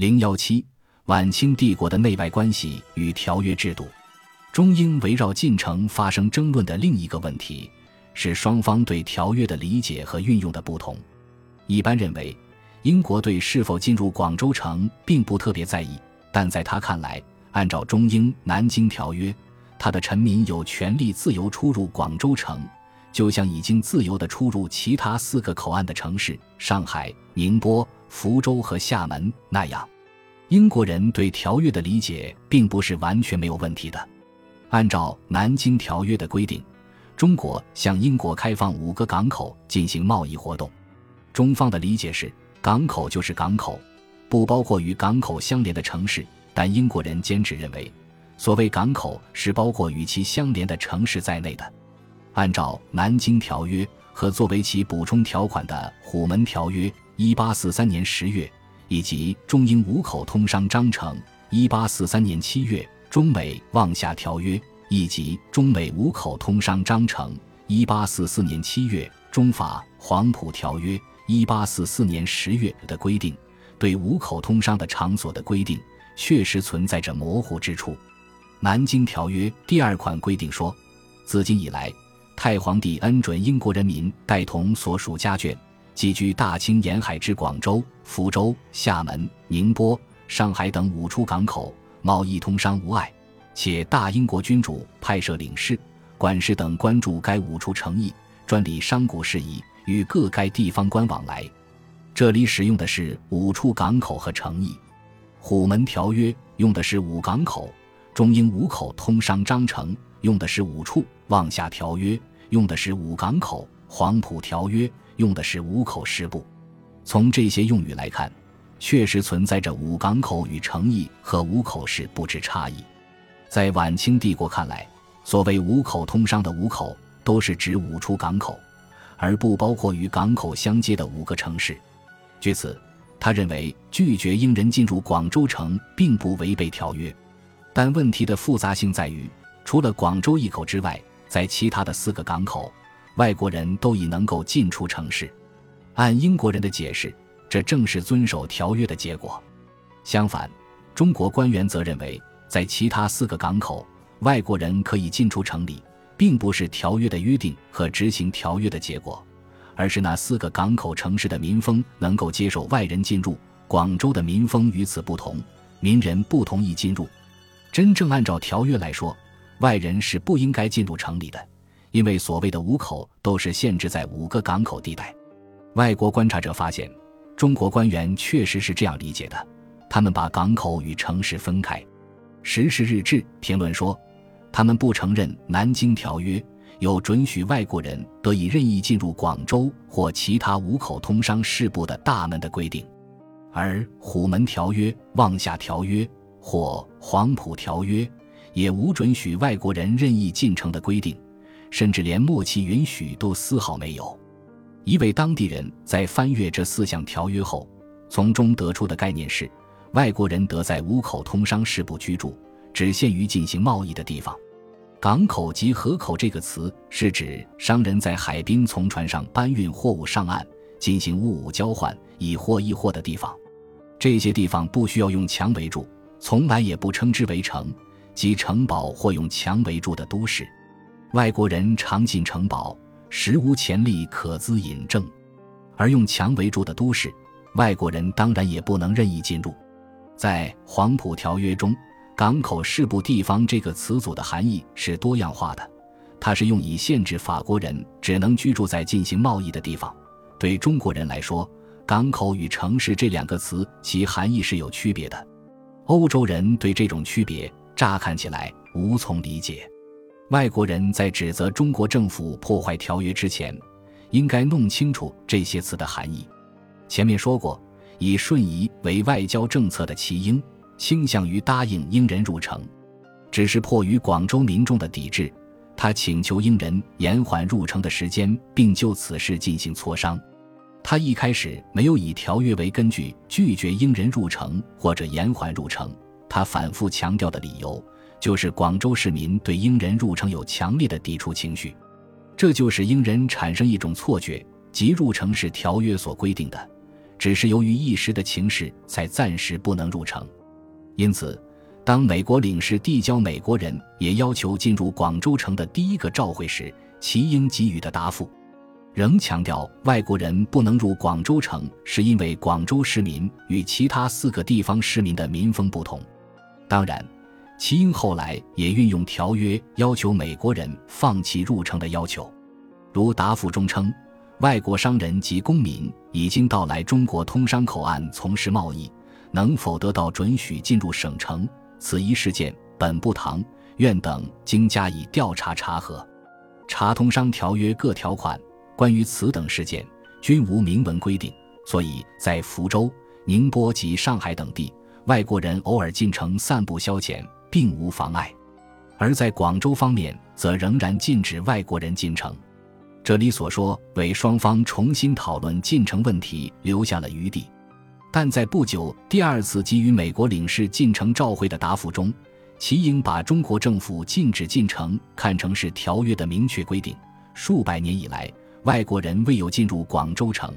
零幺七，晚清帝国的内外关系与条约制度。中英围绕进程发生争论的另一个问题是双方对条约的理解和运用的不同。一般认为，英国对是否进入广州城并不特别在意，但在他看来，按照中英《南京条约》，他的臣民有权利自由出入广州城，就像已经自由的出入其他四个口岸的城市上海、宁波、福州和厦门那样。英国人对条约的理解并不是完全没有问题的。按照《南京条约》的规定，中国向英国开放五个港口进行贸易活动。中方的理解是，港口就是港口，不包括与港口相连的城市。但英国人坚持认为，所谓港口是包括与其相连的城市在内的。按照《南京条约》和作为其补充条款的《虎门条约》（一八四三年十月）以及《中英五口通商章程》（一八四三年七月）。中美望厦条约以及中美五口通商章程（一八四四年七月）、中法黄埔条约（一八四四年十月）的规定，对五口通商的场所的规定确实存在着模糊之处。南京条约第二款规定说：“自今以来，太皇帝恩准英国人民带同所属家眷，寄居大清沿海之广州、福州、厦门、宁波、上海等五处港口。”贸易通商无碍，且大英国君主派设领事、管事等关注该五处城邑，专理商贾事宜，与各该地方官往来。这里使用的是五处港口和城邑。虎门条约用的是五港口，中英五口通商章程用的是五处，望厦条约用的是五港口，黄埔条约用的是五口十部。从这些用语来看。确实存在着五港口与城邑和五口市不知差异。在晚清帝国看来，所谓五口通商的五口，都是指五处港口，而不包括与港口相接的五个城市。据此，他认为拒绝英人进入广州城并不违背条约。但问题的复杂性在于，除了广州一口之外，在其他的四个港口，外国人都已能够进出城市。按英国人的解释。这正是遵守条约的结果。相反，中国官员则认为，在其他四个港口，外国人可以进出城里，并不是条约的约定和执行条约的结果，而是那四个港口城市的民风能够接受外人进入。广州的民风与此不同，民人不同意进入。真正按照条约来说，外人是不应该进入城里的，因为所谓的五口都是限制在五个港口地带。外国观察者发现。中国官员确实是这样理解的，他们把港口与城市分开。《时事日志》评论说，他们不承认《南京条约》有准许外国人得以任意进入广州或其他五口通商事部的大门的规定，而《虎门条约》《望厦条约》或《黄埔条约》也无准许外国人任意进城的规定，甚至连默契允许都丝毫没有。一位当地人在翻阅这四项条约后，从中得出的概念是：外国人得在五口通商事部居住，只限于进行贸易的地方。港口及河口这个词是指商人在海滨从船上搬运货物上岸，进行物物交换、以货易货的地方。这些地方不需要用墙围住，从来也不称之为城，即城堡或用墙围住的都市。外国人常进城堡。实无潜力可资引证，而用墙围住的都市，外国人当然也不能任意进入。在黄埔条约中，“港口事部地方”这个词组的含义是多样化的，它是用以限制法国人只能居住在进行贸易的地方。对中国人来说，“港口”与“城市”这两个词其含义是有区别的。欧洲人对这种区别乍看起来无从理解。外国人在指责中国政府破坏条约之前，应该弄清楚这些词的含义。前面说过，以顺移为外交政策的齐英，倾向于答应英人入城，只是迫于广州民众的抵制，他请求英人延缓入城的时间，并就此事进行磋商。他一开始没有以条约为根据拒绝英人入城或者延缓入城，他反复强调的理由。就是广州市民对英人入城有强烈的抵触情绪，这就使英人产生一种错觉，即入城是条约所规定的，只是由于一时的情势，才暂时不能入城。因此，当美国领事递交美国人也要求进入广州城的第一个照会时，齐英给予的答复，仍强调外国人不能入广州城，是因为广州市民与其他四个地方市民的民风不同。当然，齐英后来也运用条约要求美国人放弃入城的要求，如答复中称。外国商人及公民已经到来中国通商口岸从事贸易，能否得到准许进入省城？此一事件，本部堂院等经加以调查查核，查通商条约各条款，关于此等事件均无明文规定，所以在福州、宁波及上海等地，外国人偶尔进城散步消遣，并无妨碍；而在广州方面，则仍然禁止外国人进城。这里所说为双方重新讨论进城问题留下了余地，但在不久第二次给予美国领事进城照会的答复中，齐英把中国政府禁止进城看成是条约的明确规定。数百年以来，外国人未有进入广州城。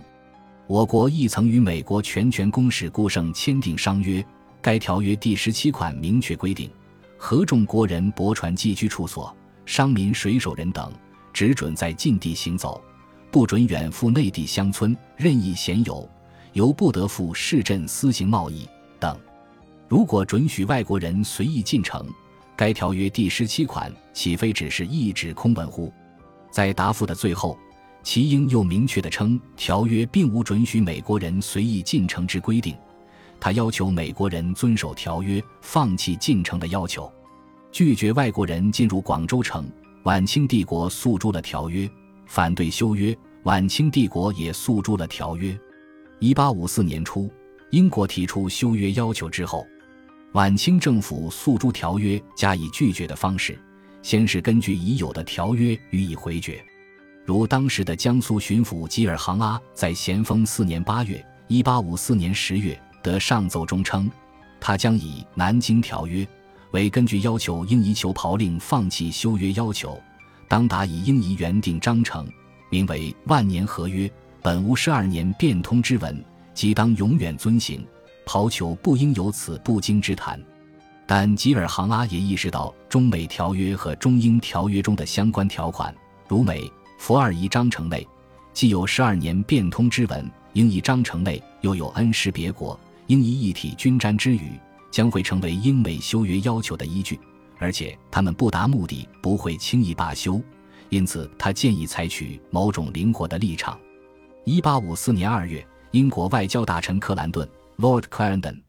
我国亦曾与美国全权公使顾盛签订商约，该条约第十七款明确规定：合众国人泊船寄居处所、商民水手人等。只准在禁地行走，不准远赴内地乡村任意闲游，由不得赴市镇私行贸易等。如果准许外国人随意进城，该条约第十七款岂非只是一纸空文乎？在答复的最后，齐英又明确地称，条约并无准许美国人随意进城之规定。他要求美国人遵守条约，放弃进城的要求，拒绝外国人进入广州城。晚清帝国诉诸了条约，反对修约。晚清帝国也诉诸了条约。一八五四年初，英国提出修约要求之后，晚清政府诉诸条约加以拒绝的方式，先是根据已有的条约予以回绝。如当时的江苏巡抚吉尔杭阿在咸丰四年八月（一八五四年十月）的上奏中称，他将以《南京条约》。为根据要求，应以求袍令放弃修约要求，当答以应以原定章程，名为万年合约，本无十二年变通之文，即当永远遵行。袍求不应有此不经之谈。但吉尔杭阿也意识到中美条约和中英条约中的相关条款，如美佛二仪章程内既有十二年变通之文，应以章程内又有恩师别国，应以一体均沾之语。将会成为英美修约要求的依据，而且他们不达目的不会轻易罢休，因此他建议采取某种灵活的立场。一八五四年二月，英国外交大臣克兰顿 （Lord Clarendon）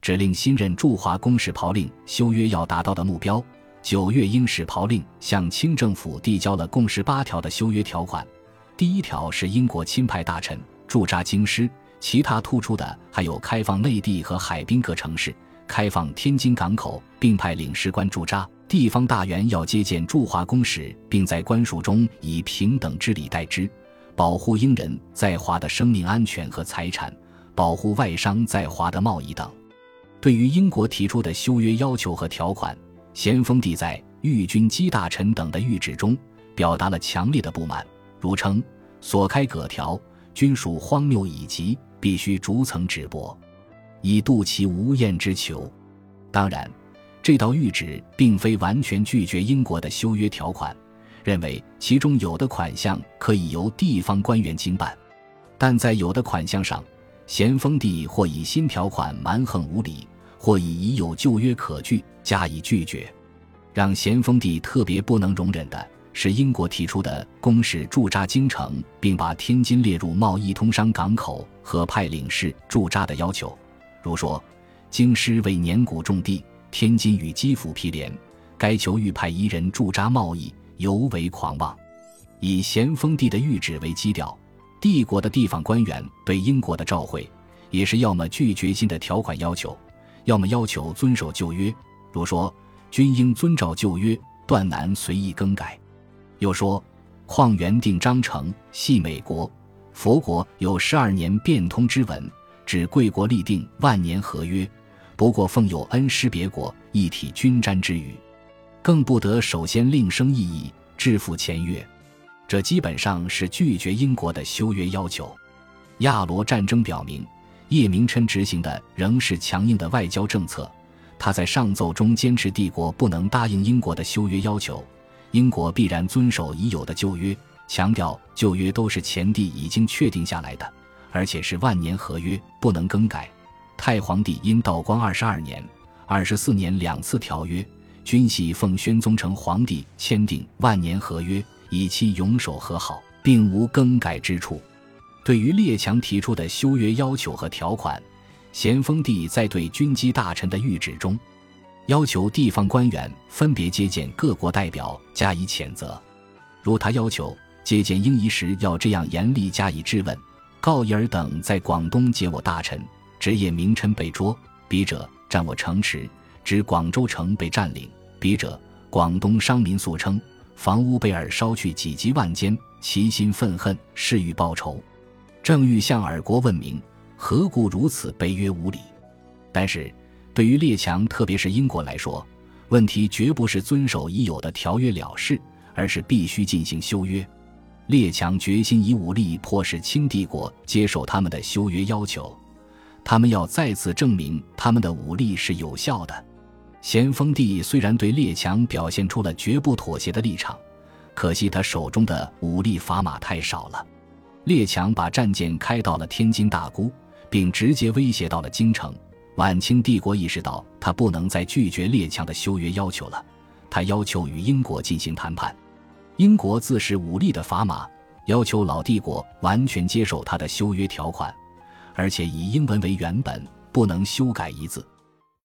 指令新任驻华公使袍令修约要达到的目标。九月，英使袍令向清政府递交了共十八条的修约条款。第一条是英国亲派大臣驻扎京师，其他突出的还有开放内地和海滨各城市。开放天津港口，并派领事官驻扎；地方大员要接见驻华公使，并在官署中以平等之礼待之，保护英人在华的生命安全和财产，保护外商在华的贸易等。对于英国提出的修约要求和条款，咸丰帝在御军机大臣等的谕旨中表达了强烈的不满，如称所开葛条均属荒谬以及，必须逐层止驳。以度其无厌之求。当然，这道谕旨并非完全拒绝英国的修约条款，认为其中有的款项可以由地方官员经办，但在有的款项上，咸丰帝或以新条款蛮横无理，或以已有旧约可据加以拒绝。让咸丰帝特别不能容忍的是英国提出的公使驻扎京城，并把天津列入贸易通商港口和派领事驻扎的要求。如说，京师为年谷种地，天津与基辅毗连，该求欲派一人驻扎贸易，尤为狂妄。以咸丰帝的谕旨为基调，帝国的地方官员对英国的召会，也是要么拒绝新的条款要求，要么要求遵守旧约。如说，均应遵照旧约，断难随意更改。又说，况原定章程系美国、佛国有十二年变通之文。指贵国立定万年合约，不过奉有恩师别国一体均沾之语，更不得首先另生异议，致复签约。这基本上是拒绝英国的修约要求。亚罗战争表明，叶明琛执行的仍是强硬的外交政策。他在上奏中坚持帝国不能答应英国的修约要求，英国必然遵守已有的旧约，强调旧约都是前帝已经确定下来的，而且是万年合约，不能更改。太皇帝因道光二十二年、二十四年两次条约，均系奉宣宗成皇帝签订万年合约，以期永守和好，并无更改之处。对于列强提出的修约要求和条款，咸丰帝在对军机大臣的谕旨中，要求地方官员分别接见各国代表加以谴责。如他要求接见英仪时要这样严厉加以质问：告伊尔等在广东接我大臣，职业名臣被捉；笔者占我城池，指广州城被占领；笔者广东商民诉称房屋被尔烧去几级万间，其心愤恨，誓欲报仇。正欲向尔国问明，何故如此卑约无礼？但是，对于列强，特别是英国来说，问题绝不是遵守已有的条约了事，而是必须进行修约。列强决心以武力迫使清帝国接受他们的修约要求，他们要再次证明他们的武力是有效的。咸丰帝虽然对列强表现出了绝不妥协的立场，可惜他手中的武力砝码太少了。列强把战舰开到了天津大沽，并直接威胁到了京城。晚清帝国意识到，他不能再拒绝列强的修约要求了。他要求与英国进行谈判。英国自恃武力的砝码，要求老帝国完全接受他的修约条款，而且以英文为原本，不能修改一字。